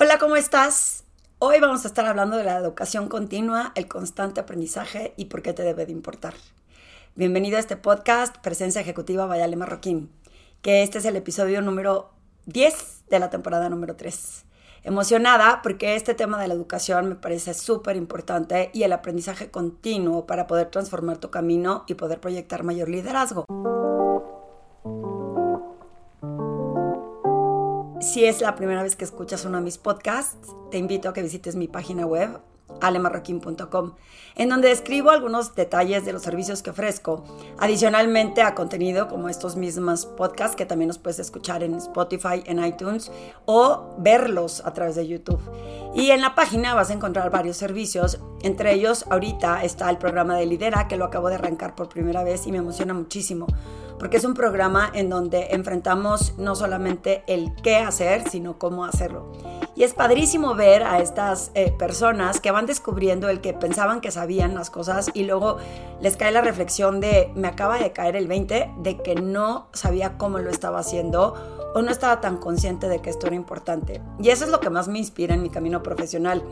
Hola, ¿cómo estás? Hoy vamos a estar hablando de la educación continua, el constante aprendizaje y por qué te debe de importar. Bienvenido a este podcast Presencia Ejecutiva Vayale Marroquín, que este es el episodio número 10 de la temporada número 3. Emocionada porque este tema de la educación me parece súper importante y el aprendizaje continuo para poder transformar tu camino y poder proyectar mayor liderazgo. Si es la primera vez que escuchas uno de mis podcasts, te invito a que visites mi página web alemarroquín.com, en donde escribo algunos detalles de los servicios que ofrezco, adicionalmente a contenido como estos mismos podcasts que también los puedes escuchar en Spotify, en iTunes o verlos a través de YouTube. Y en la página vas a encontrar varios servicios, entre ellos ahorita está el programa de Lidera, que lo acabo de arrancar por primera vez y me emociona muchísimo porque es un programa en donde enfrentamos no solamente el qué hacer, sino cómo hacerlo. Y es padrísimo ver a estas eh, personas que van descubriendo el que pensaban que sabían las cosas y luego les cae la reflexión de me acaba de caer el 20 de que no sabía cómo lo estaba haciendo o no estaba tan consciente de que esto era importante. Y eso es lo que más me inspira en mi camino profesional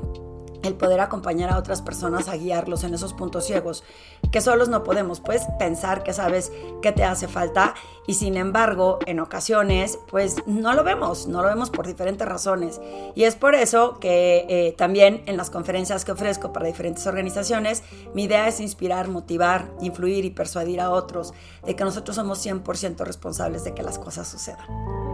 el poder acompañar a otras personas a guiarlos en esos puntos ciegos, que solos no podemos, pues pensar que sabes qué te hace falta y sin embargo en ocasiones pues no lo vemos, no lo vemos por diferentes razones. Y es por eso que eh, también en las conferencias que ofrezco para diferentes organizaciones, mi idea es inspirar, motivar, influir y persuadir a otros de que nosotros somos 100% responsables de que las cosas sucedan.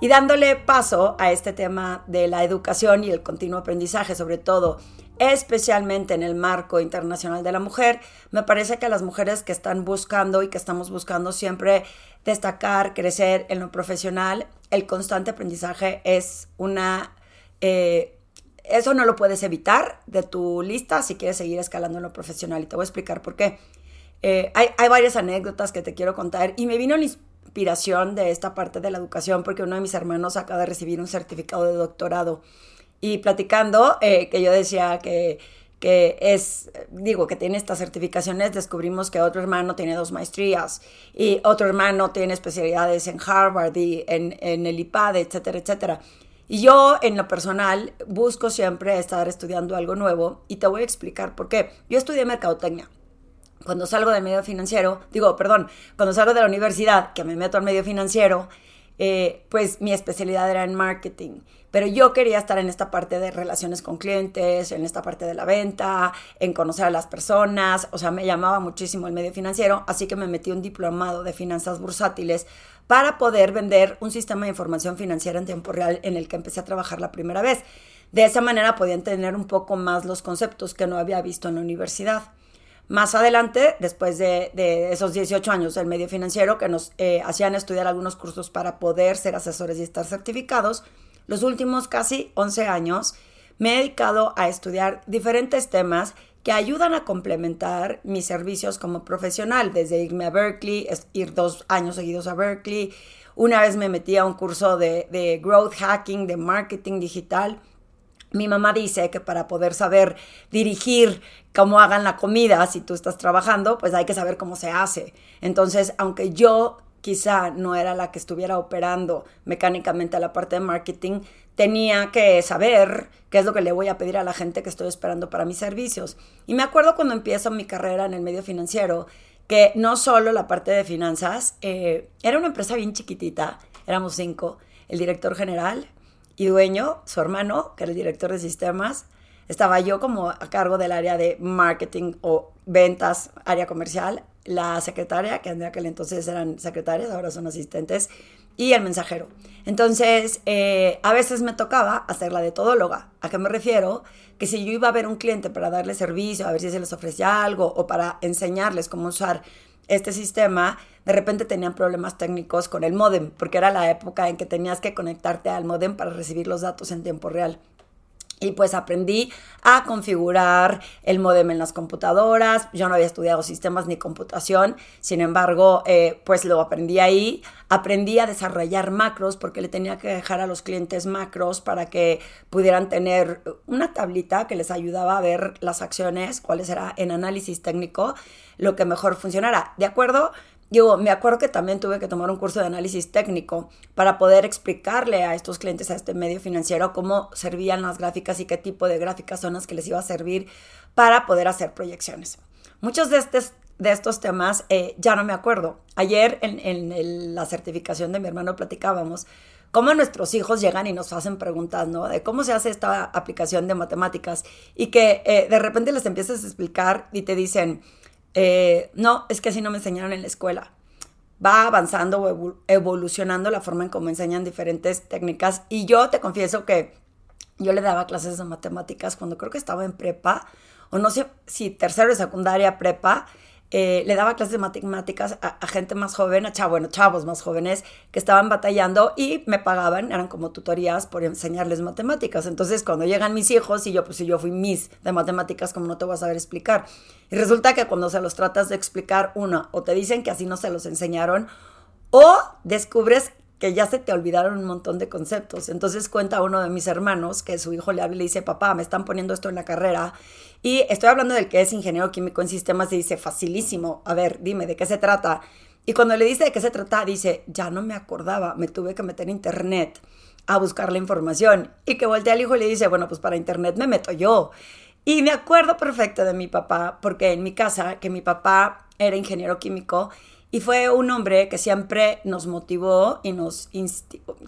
Y dándole paso a este tema de la educación y el continuo aprendizaje, sobre todo, especialmente en el marco internacional de la mujer, me parece que las mujeres que están buscando y que estamos buscando siempre destacar, crecer en lo profesional, el constante aprendizaje es una... Eh, eso no lo puedes evitar de tu lista si quieres seguir escalando en lo profesional. Y te voy a explicar por qué. Eh, hay, hay, varias anécdotas que te quiero contar y me vino inspiración de esta parte de la educación porque uno de mis hermanos acaba de recibir un certificado de doctorado y platicando eh, que yo decía que, que es, digo, que tiene estas certificaciones, descubrimos que otro hermano tiene dos maestrías y otro hermano tiene especialidades en Harvard y en, en el IPAD, etcétera, etcétera. Y yo, en lo personal, busco siempre estar estudiando algo nuevo y te voy a explicar por qué. Yo estudié mercadotecnia cuando salgo del medio financiero, digo, perdón, cuando salgo de la universidad, que me meto al medio financiero, eh, pues mi especialidad era en marketing. Pero yo quería estar en esta parte de relaciones con clientes, en esta parte de la venta, en conocer a las personas. O sea, me llamaba muchísimo el medio financiero, así que me metí un diplomado de finanzas bursátiles para poder vender un sistema de información financiera en tiempo real en el que empecé a trabajar la primera vez. De esa manera podía entender un poco más los conceptos que no había visto en la universidad. Más adelante, después de, esos 18 años del medio financiero que nos eh, hacían estudiar algunos cursos para poder ser asesores y estar certificados, los últimos casi 11 años me he dedicado a estudiar diferentes temas que ayudan a complementar mis servicios como profesional, desde irme a Berkeley, ir dos años seguidos a Berkeley, una vez me metí a un curso de, de growth hacking, de marketing digital, mi mamá dice que para poder saber dirigir cómo hagan la comida, si tú estás trabajando, pues hay que saber cómo se hace. Entonces, aunque yo quizá no era la que estuviera operando mecánicamente la parte de marketing, tenía que saber qué es lo que le voy a pedir a la gente que estoy esperando para mis servicios. Y me acuerdo cuando empiezo mi carrera en el medio financiero, que no solo la parte de finanzas, eh, era una empresa bien chiquitita, éramos cinco, el director general, y dueño, su hermano, que era el director de sistemas, estaba yo como a cargo del área de marketing o ventas, área comercial, la secretaria, que en aquel entonces eran secretarias, ahora son asistentes, y el mensajero. Entonces, eh, a veces me tocaba hacer la de todóloga. ¿A qué me refiero? Que si yo iba a ver un cliente para darle servicio, a ver si se les ofrecía algo o para enseñarles cómo usar este sistema, de repente tenían problemas técnicos con el modem, porque era la época en que tenías que conectarte al modem para recibir los datos en tiempo real. Y pues aprendí a configurar el modem en las computadoras. Yo no había estudiado sistemas ni computación, sin embargo, eh, pues lo aprendí ahí. Aprendí a desarrollar macros porque le tenía que dejar a los clientes macros para que pudieran tener una tablita que les ayudaba a ver las acciones, cuáles era en análisis técnico, lo que mejor funcionara. ¿De acuerdo? Yo me acuerdo que también tuve que tomar un curso de análisis técnico para poder explicarle a estos clientes, a este medio financiero, cómo servían las gráficas y qué tipo de gráficas son las que les iba a servir para poder hacer proyecciones. Muchos de, estos, de estos temas eh, ya no me acuerdo. Ayer en, la certificación de mi hermano platicábamos cómo nuestros hijos llegan y nos hacen preguntas, ¿no? De cómo se hace esta aplicación de matemáticas y que eh, de repente les empiezas a explicar y te dicen, eh, no, es que así no me enseñaron en la escuela. Va avanzando o evolucionando la forma en cómo enseñan diferentes técnicas. Y yo te confieso que yo le daba clases de matemáticas cuando creo que estaba en prepa, o no sé si tercero de secundaria, prepa, eh, le daba clases de matemáticas a, gente más joven, a chavos, chavos más jóvenes que estaban batallando y me pagaban, eran como tutorías por enseñarles matemáticas. Entonces, cuando llegan mis hijos y yo, pues si yo fui mis de matemáticas, como no te voy a saber explicar. Y resulta que cuando se los tratas de explicar, uno, o te dicen que así no se los enseñaron, o descubres que ya se te olvidaron un montón de conceptos. Entonces cuenta uno de mis hermanos que su hijo le habla y le dice, papá, me están poniendo esto en la carrera y estoy hablando del que es ingeniero químico en sistemas y dice, facilísimo, a ver, dime, ¿de qué se trata? Y cuando le dice de qué se trata, dice, ya no me acordaba, me tuve que meter en internet a buscar la información. Y que voltea al hijo y le dice, bueno, pues para internet me meto yo. Y me acuerdo perfecto de mi papá, porque en mi casa, que mi papá era ingeniero químico, y fue un hombre que siempre nos motivó y nos,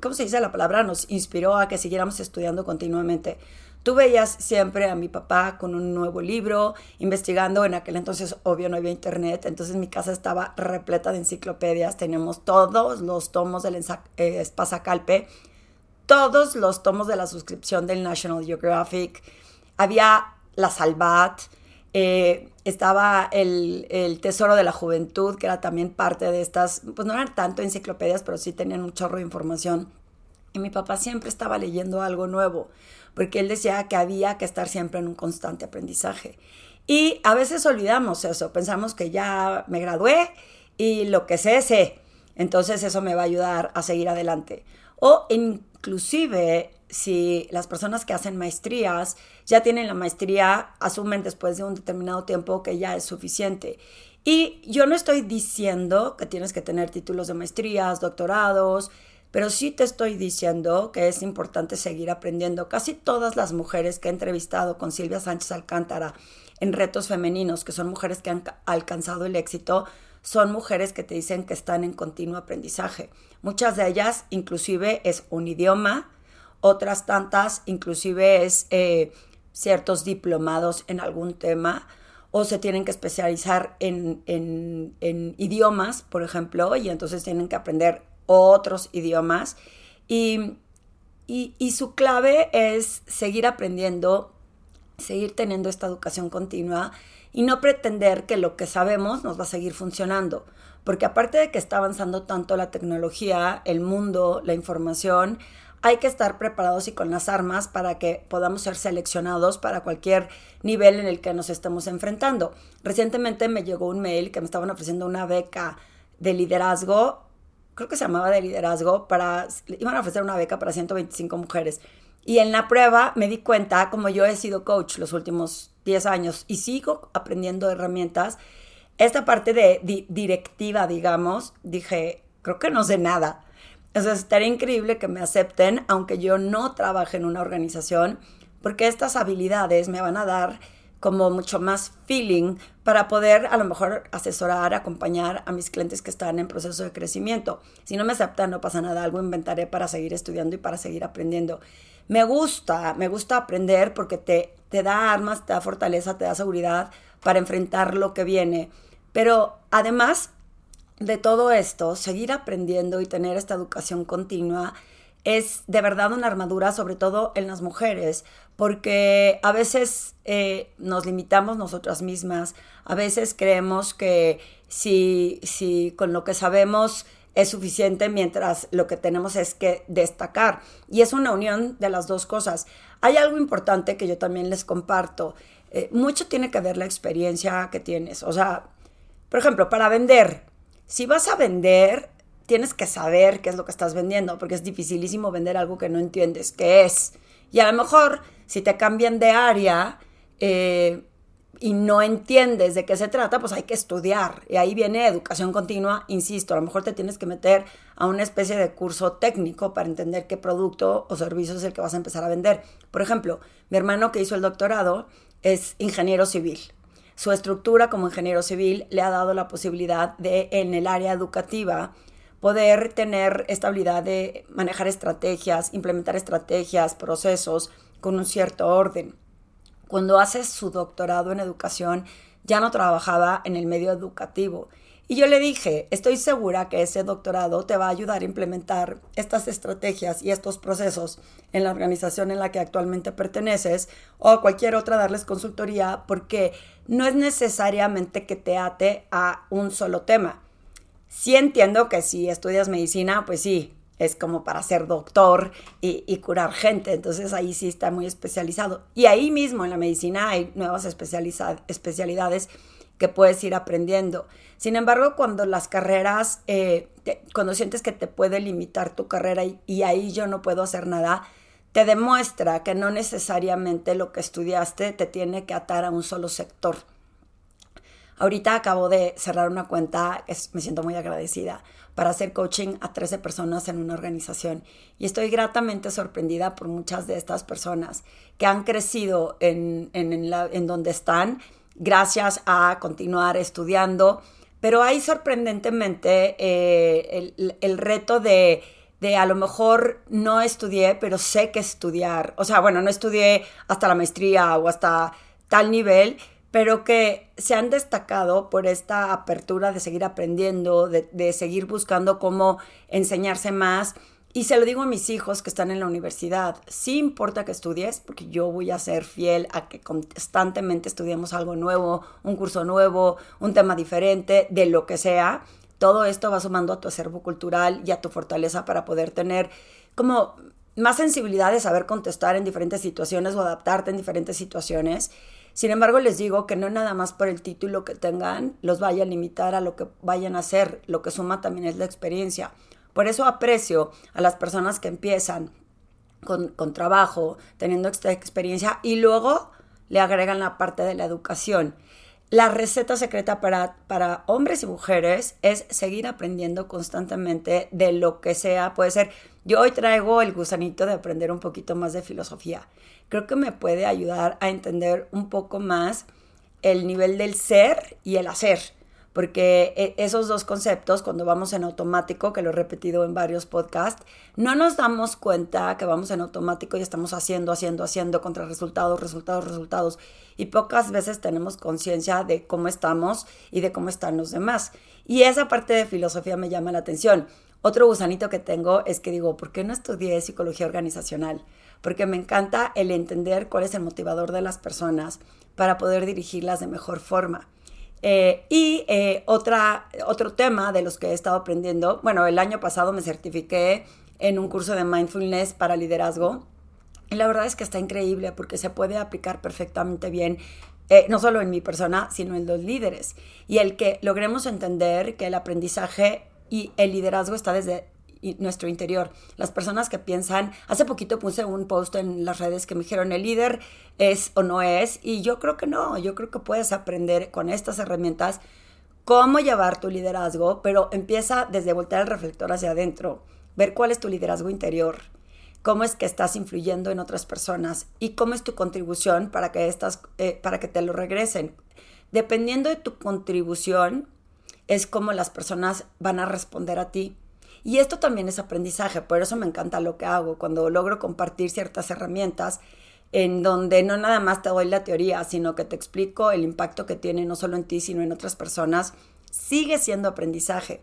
¿cómo se dice la palabra? Nos inspiró a que siguiéramos estudiando continuamente. Tú veías siempre a mi papá con un nuevo libro, investigando. En aquel entonces, obvio, no había internet. Entonces mi casa estaba repleta de enciclopedias. Teníamos todos los tomos del eh, Espasacalpe, todos los tomos de la suscripción del National Geographic. Había la Salvat. Eh, estaba el, el, Tesoro de la Juventud, que era también parte de estas, pues no eran tanto enciclopedias, pero sí tenían un chorro de información. Y mi papá siempre estaba leyendo algo nuevo porque él decía que había que estar siempre en un constante aprendizaje. Y a veces olvidamos eso, pensamos que ya me gradué y lo que sé, sé. Entonces eso me va a ayudar a seguir adelante. O inclusive si las personas que hacen maestrías ya tienen la maestría, asumen después de un determinado tiempo que ya es suficiente. Y yo no estoy diciendo que tienes que tener títulos de maestrías, doctorados, pero sí te estoy diciendo que es importante seguir aprendiendo. Casi todas las mujeres que he entrevistado con Silvia Sánchez Alcántara en retos femeninos, que son mujeres que han alcanzado el éxito, son mujeres que te dicen que están en continuo aprendizaje. Muchas de ellas inclusive es un idioma, otras tantas inclusive es eh, ciertos diplomados en algún tema o se tienen que especializar en, en idiomas, por ejemplo, y entonces tienen que aprender otros idiomas. Y, y, su clave es seguir aprendiendo, seguir teniendo esta educación continua y no pretender que lo que sabemos nos va a seguir funcionando. Porque aparte de que está avanzando tanto la tecnología, el mundo, la información, hay que estar preparados y con las armas para que podamos ser seleccionados para cualquier nivel en el que nos estemos enfrentando. Recientemente me llegó un mail que me estaban ofreciendo una beca de liderazgo creo que se llamaba de liderazgo, para, iban a ofrecer una beca para 125 mujeres. Y en la prueba me di cuenta, como yo he sido coach los últimos 10 años y sigo aprendiendo herramientas, esta parte de directiva, digamos, dije, creo que no sé nada. Entonces estaría increíble que me acepten, aunque yo no trabaje en una organización, porque estas habilidades me van a dar como mucho más feeling para poder a lo mejor asesorar, acompañar a mis clientes que están en proceso de crecimiento. Si no me aceptan, no pasa nada, algo inventaré para seguir estudiando y para seguir aprendiendo. Me gusta, me gusta aprender porque te, te da armas, te da fortaleza, te da seguridad para enfrentar lo que viene. Pero además de todo esto, seguir aprendiendo y tener esta educación continua es de verdad una armadura, sobre todo en las mujeres, porque a veces eh, nos limitamos nosotras mismas, a veces creemos que si, si con lo que sabemos es suficiente mientras lo que tenemos es que destacar. Y es una unión de las dos cosas. Hay algo importante que yo también les comparto. Eh, mucho tiene que ver la experiencia que tienes. O sea, por ejemplo, para vender, si vas a vender, tienes que saber qué es lo que estás vendiendo, porque es dificilísimo vender algo que no entiendes qué es. Y a lo mejor, si te cambian de área, eh, y no entiendes de qué se trata, pues hay que estudiar. Y ahí viene educación continua, insisto, a lo mejor te tienes que meter a una especie de curso técnico para entender qué producto o servicio es el que vas a empezar a vender. Por ejemplo, mi hermano que hizo el doctorado es ingeniero civil. Su estructura como ingeniero civil le ha dado la posibilidad de, en el área educativa, poder tener estabilidad de manejar estrategias, implementar estrategias, procesos con un cierto orden cuando hace su doctorado en educación, ya no trabajaba en el medio educativo. Y yo le dije, estoy segura que ese doctorado te va a ayudar a implementar estas estrategias y estos procesos en la organización en la que actualmente perteneces o cualquier otra darles consultoría porque no es necesariamente que te ate a un solo tema. Sí entiendo que si estudias medicina, pues sí, es como para ser doctor y, curar gente, entonces ahí sí está muy especializado. Y ahí mismo en la medicina hay nuevas especialidades que puedes ir aprendiendo. Sin embargo, cuando las carreras, eh, cuando sientes que te puede limitar tu carrera y, y ahí yo no puedo hacer nada, te demuestra que no necesariamente lo que estudiaste te tiene que atar a un solo sector. Ahorita acabo de cerrar una cuenta, me siento muy agradecida, para hacer coaching a 13 personas en una organización. Y estoy gratamente sorprendida por muchas de estas personas que han crecido en, donde están gracias a continuar estudiando. Pero hay sorprendentemente eh, el, el, reto de, de a lo mejor no estudié, pero sé que estudiar. O sea, bueno, no estudié hasta la maestría o hasta tal nivel, pero que se han destacado por esta apertura de seguir aprendiendo, de, seguir buscando cómo enseñarse más. Y se lo digo a mis hijos que están en la universidad, sí importa que estudies, porque yo voy a ser fiel a que constantemente estudiemos algo nuevo, un curso nuevo, un tema diferente, de lo que sea. Todo esto va sumando a tu acervo cultural y a tu fortaleza para poder tener como más sensibilidad de saber contestar en diferentes situaciones o adaptarte en diferentes situaciones. Sin embargo, les digo que no nada más por el título que tengan los vaya a limitar a lo que vayan a hacer, lo que suma también es la experiencia. Por eso aprecio a las personas que empiezan con, con trabajo, teniendo esta experiencia y luego le agregan la parte de la educación. La receta secreta para, para hombres y mujeres es seguir aprendiendo constantemente de lo que sea. Puede ser, yo hoy traigo el gusanito de aprender un poquito más de filosofía creo que me puede ayudar a entender un poco más el nivel del ser y el hacer. Porque e, esos dos conceptos, cuando vamos en automático, que lo he repetido en varios podcasts, no nos damos cuenta que vamos en automático y estamos haciendo, haciendo, haciendo contra resultados, resultados, resultados. Y pocas veces tenemos conciencia de cómo estamos y de cómo están los demás. Y esa parte de filosofía me llama la atención. Otro gusanito que tengo es que digo, ¿por qué no estudié psicología organizacional? porque me encanta el entender cuál es el motivador de las personas para poder dirigirlas de mejor forma. Eh, y eh, otra, otro tema de los que he estado aprendiendo, bueno, el año pasado me certifiqué en un curso de mindfulness para liderazgo. Y la verdad es que está increíble porque se puede aplicar perfectamente bien, eh, no solo en mi persona, sino en los líderes. Y el que logremos entender que el aprendizaje y el liderazgo está desde nuestro interior. Las personas que piensan, hace poquito puse un post en las redes que me dijeron, el líder es o no es, y yo creo que no, yo creo que puedes aprender con estas herramientas cómo llevar tu liderazgo, pero empieza desde voltear el reflector hacia adentro, ver cuál es tu liderazgo interior, cómo es que estás influyendo en otras personas y cómo es tu contribución para que, estas, eh, para que te lo regresen. Dependiendo de tu contribución, es como las personas van a responder a ti. Y esto también es aprendizaje, por eso me encanta lo que hago, cuando logro compartir ciertas herramientas en donde no nada más te doy la teoría, sino que te explico el impacto que tiene no solo en ti, sino en otras personas, sigue siendo aprendizaje.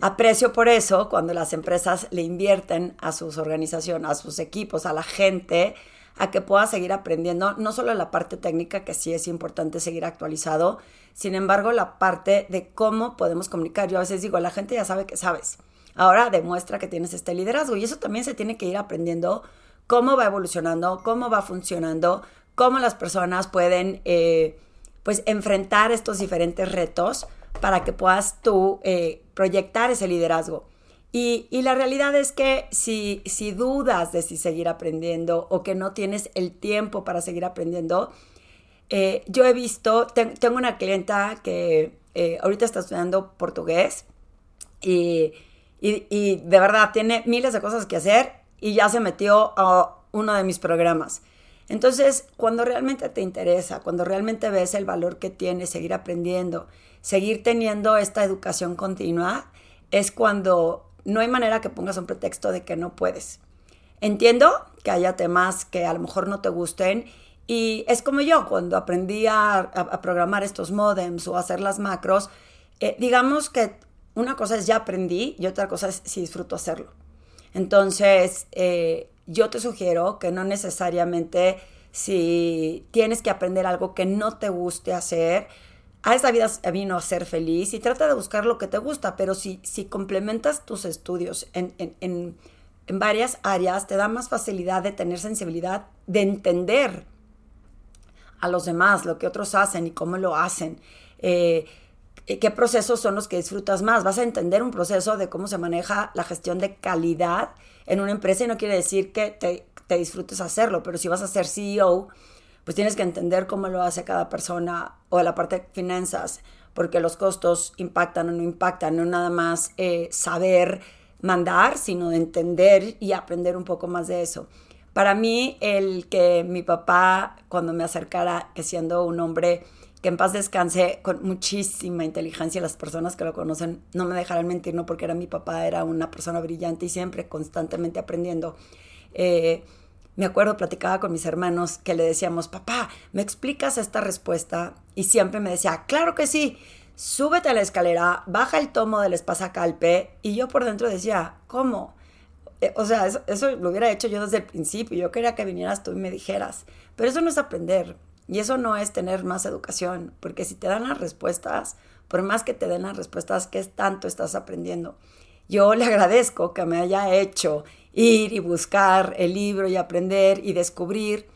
Aprecio por eso cuando las empresas le invierten a sus organizaciones, a sus equipos, a la gente, a que pueda seguir aprendiendo, no solo la parte técnica, que sí es importante seguir actualizado, sin embargo, la parte de cómo podemos comunicar. Yo a veces digo, la gente ya sabe que sabes. Ahora demuestra que tienes este liderazgo y eso también se tiene que ir aprendiendo cómo va evolucionando, cómo va funcionando, cómo las personas pueden eh, pues enfrentar estos diferentes retos para que puedas tú eh, proyectar ese liderazgo. Y, la realidad es que si, si dudas de si seguir aprendiendo o que no tienes el tiempo para seguir aprendiendo, Eh, yo he visto, tengo una clienta que eh, ahorita está estudiando portugués y, y, de verdad tiene miles de cosas que hacer y ya se metió a uno de mis programas. Entonces, cuando realmente te interesa, cuando realmente ves el valor que tiene seguir aprendiendo, seguir teniendo esta educación continua, es cuando no hay manera que pongas un pretexto de que no puedes. Entiendo que haya temas que a lo mejor no te gusten y es como yo, cuando aprendí a, programar estos modems o hacer las macros, eh, digamos que una cosa es ya aprendí y otra cosa es si disfruto hacerlo. Entonces, eh, yo te sugiero que no necesariamente si tienes que aprender algo que no te guste hacer, a esa vida vino a ser feliz y trata de buscar lo que te gusta, pero si, si complementas tus estudios en, en, en varias áreas, te da más facilidad de tener sensibilidad, de entender a los demás, lo que otros hacen y cómo lo hacen. Eh, qué procesos son los que disfrutas más. Vas a entender un proceso de cómo se maneja la gestión de calidad en una empresa y no quiere decir que te, te disfrutes hacerlo, pero si vas a ser CEO, pues tienes que entender cómo lo hace cada persona o la parte de finanzas, porque los costos impactan o no impactan, no nada más eh, saber mandar, sino de entender y aprender un poco más de eso. Para mí, el que mi papá, cuando me acercara, que siendo un hombre que en paz descanse, con muchísima inteligencia, las personas que lo conocen no me dejarán mentir, no porque era mi papá, era una persona brillante y siempre constantemente aprendiendo. Eh, me acuerdo, platicaba con mis hermanos que le decíamos, papá, ¿me explicas esta respuesta? Y siempre me decía, claro que sí, súbete a la escalera, baja el tomo del espasacalpe. Y yo por dentro decía, ¿cómo? Eh, o sea, eso, lo hubiera hecho yo desde el principio. Yo quería que vinieras tú y me dijeras. Pero eso no es aprender. Y eso no es tener más educación. Porque si te dan las respuestas, por más que te den las respuestas, ¿qué tanto estás aprendiendo? Yo le agradezco que me haya hecho ir y buscar el libro y aprender y descubrir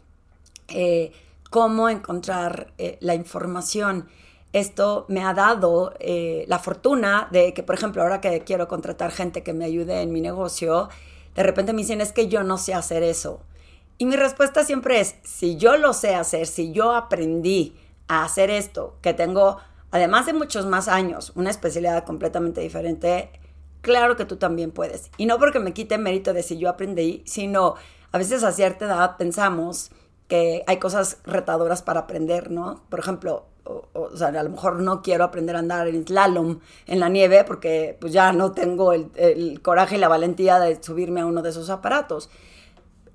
eh, cómo encontrar eh, la información. Esto me ha dado la fortuna de que, por ejemplo, ahora que quiero contratar gente que me ayude en mi negocio, de repente me dicen, es que yo no sé hacer eso. Y mi respuesta siempre es, si yo lo sé hacer, si yo aprendí a hacer esto, que tengo, además de muchos más años, una especialidad completamente diferente, claro que tú también puedes. Y no porque me quite mérito de si yo aprendí, sino a veces a cierta edad pensamos que hay cosas retadoras para aprender, ¿no? Por ejemplo, o, sea, a lo mejor no quiero aprender a andar en slalom en la nieve porque pues ya no tengo el, el, coraje y la valentía de subirme a uno de esos aparatos.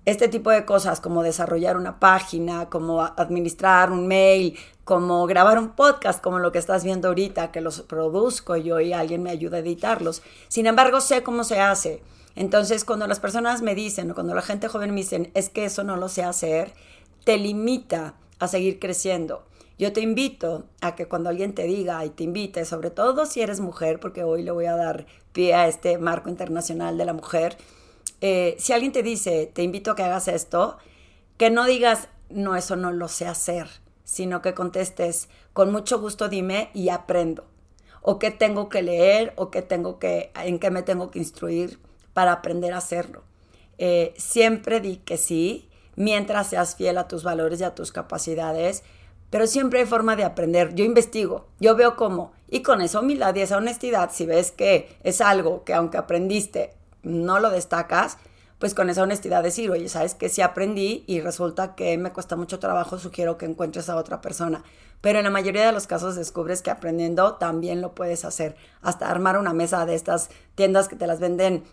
Este tipo de cosas como desarrollar una página, como administrar un mail, como grabar un podcast, como lo que estás viendo ahorita, que los produzco yo y alguien me ayuda a editarlos. Sin embargo, sé cómo se hace. Entonces, cuando las personas me dicen, o cuando la gente joven me dicen, es que eso no lo sé hacer, te limita a seguir creciendo. Yo te invito a que cuando alguien te diga y te invite, sobre todo si eres mujer, porque hoy le voy a dar pie a este marco internacional de la mujer, eh, si alguien te dice, te invito a que hagas esto, que no digas, no, eso no lo sé hacer, sino que contestes, con mucho gusto dime y aprendo. O qué tengo que leer, o qué tengo que, en qué me tengo que instruir para aprender a hacerlo. Eh, siempre di que sí, mientras seas fiel a tus valores y a tus capacidades pero siempre hay forma de aprender. Yo investigo, yo veo cómo. Y con esa humildad y esa honestidad, si ves que es algo que aunque aprendiste no lo destacas, pues con esa honestidad decir, oye, sabes que sí aprendí y resulta que me cuesta mucho trabajo, sugiero que encuentres a otra persona. Pero en la mayoría de los casos descubres que aprendiendo también lo puedes hacer. Hasta armar una mesa de estas tiendas que te las venden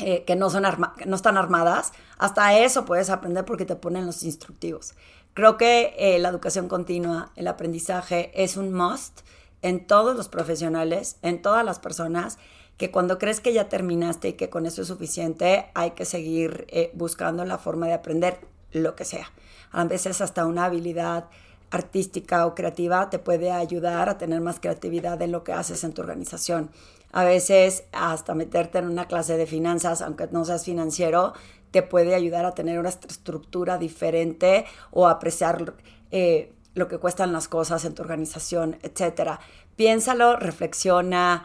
eh, que no, son no están armadas, hasta eso puedes aprender porque te ponen los instructivos. Creo que eh, la educación continua, el aprendizaje es un must en todos los profesionales, en todas las personas, que cuando crees que ya terminaste y que con eso es suficiente, hay que seguir eh, buscando la forma de aprender lo que sea. A veces hasta una habilidad artística o creativa te puede ayudar a tener más creatividad en lo que haces en tu organización. A veces hasta meterte en una clase de finanzas, aunque no seas financiero, te puede ayudar a tener una estructura diferente o apreciar eh, lo que cuestan las cosas en tu organización, etc. Piénsalo, reflexiona.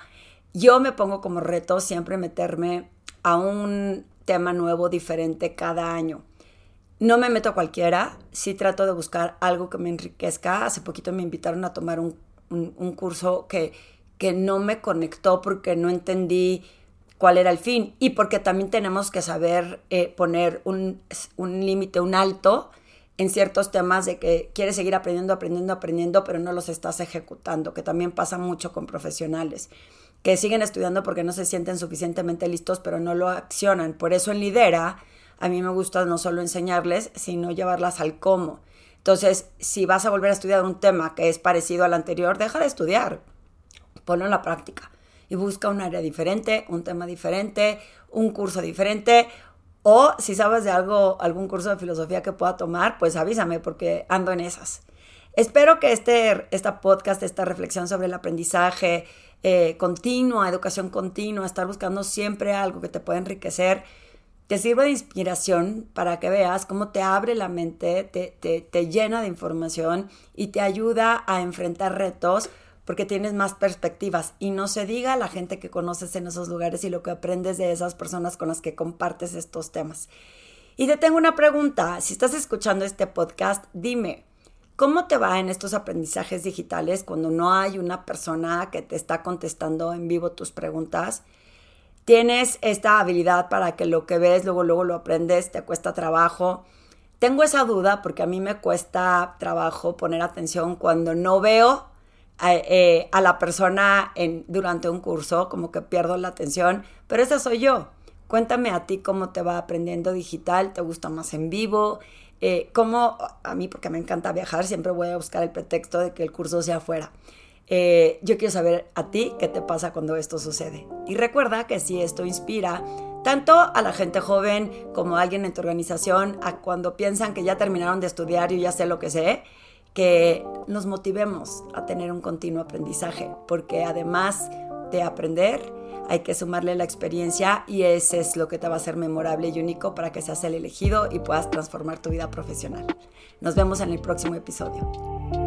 Yo me pongo como reto siempre meterme a un tema nuevo, diferente cada año. No me meto a cualquiera, sí trato de buscar algo que me enriquezca. Hace poquito me invitaron a tomar un, curso que, que no me conectó porque no entendí cuál era el fin y porque también tenemos que saber eh, poner un, un límite, un alto en ciertos temas de que quieres seguir aprendiendo, aprendiendo, aprendiendo, pero no los estás ejecutando, que también pasa mucho con profesionales, que siguen estudiando porque no se sienten suficientemente listos, pero no lo accionan. Por eso en Lidera a mí me gusta no solo enseñarles, sino llevarlas al cómo. Entonces, si vas a volver a estudiar un tema que es parecido al anterior, deja de estudiar, ponlo en la práctica y busca un área diferente, un tema diferente, un curso diferente o si sabes de algo, algún curso de filosofía que pueda tomar, pues avísame porque ando en esas. Espero que este esta podcast, esta reflexión sobre el aprendizaje eh, continua, educación continua, estar buscando siempre algo que te pueda enriquecer, te sirva de inspiración para que veas cómo te abre la mente, te, te, te llena de información y te ayuda a enfrentar retos porque tienes más perspectivas y no se diga la gente que conoces en esos lugares y lo que aprendes de esas personas con las que compartes estos temas. Y te tengo una pregunta, si estás escuchando este podcast, dime, ¿cómo te va en estos aprendizajes digitales cuando no hay una persona que te está contestando en vivo tus preguntas? ¿Tienes esta habilidad para que lo que ves luego luego lo aprendes, te cuesta trabajo? Tengo esa duda porque a mí me cuesta trabajo poner atención cuando no veo eh, a, la persona durante un curso, como que pierdo la atención, pero esa soy yo. Cuéntame a ti cómo te va aprendiendo digital, te gusta más en vivo, eh, cómo, a mí porque me encanta viajar, siempre voy a buscar el pretexto de que el curso sea afuera. Eh, yo quiero saber a ti qué te pasa cuando esto sucede. Y recuerda que si esto inspira tanto a la gente joven como a alguien en tu organización, a cuando piensan que ya terminaron de estudiar y ya sé lo que sé, que nos motivemos a tener un continuo aprendizaje, porque además de aprender, hay que sumarle la experiencia y ese es lo que te va a hacer memorable y único para que seas el elegido y puedas transformar tu vida profesional. Nos vemos en el próximo episodio.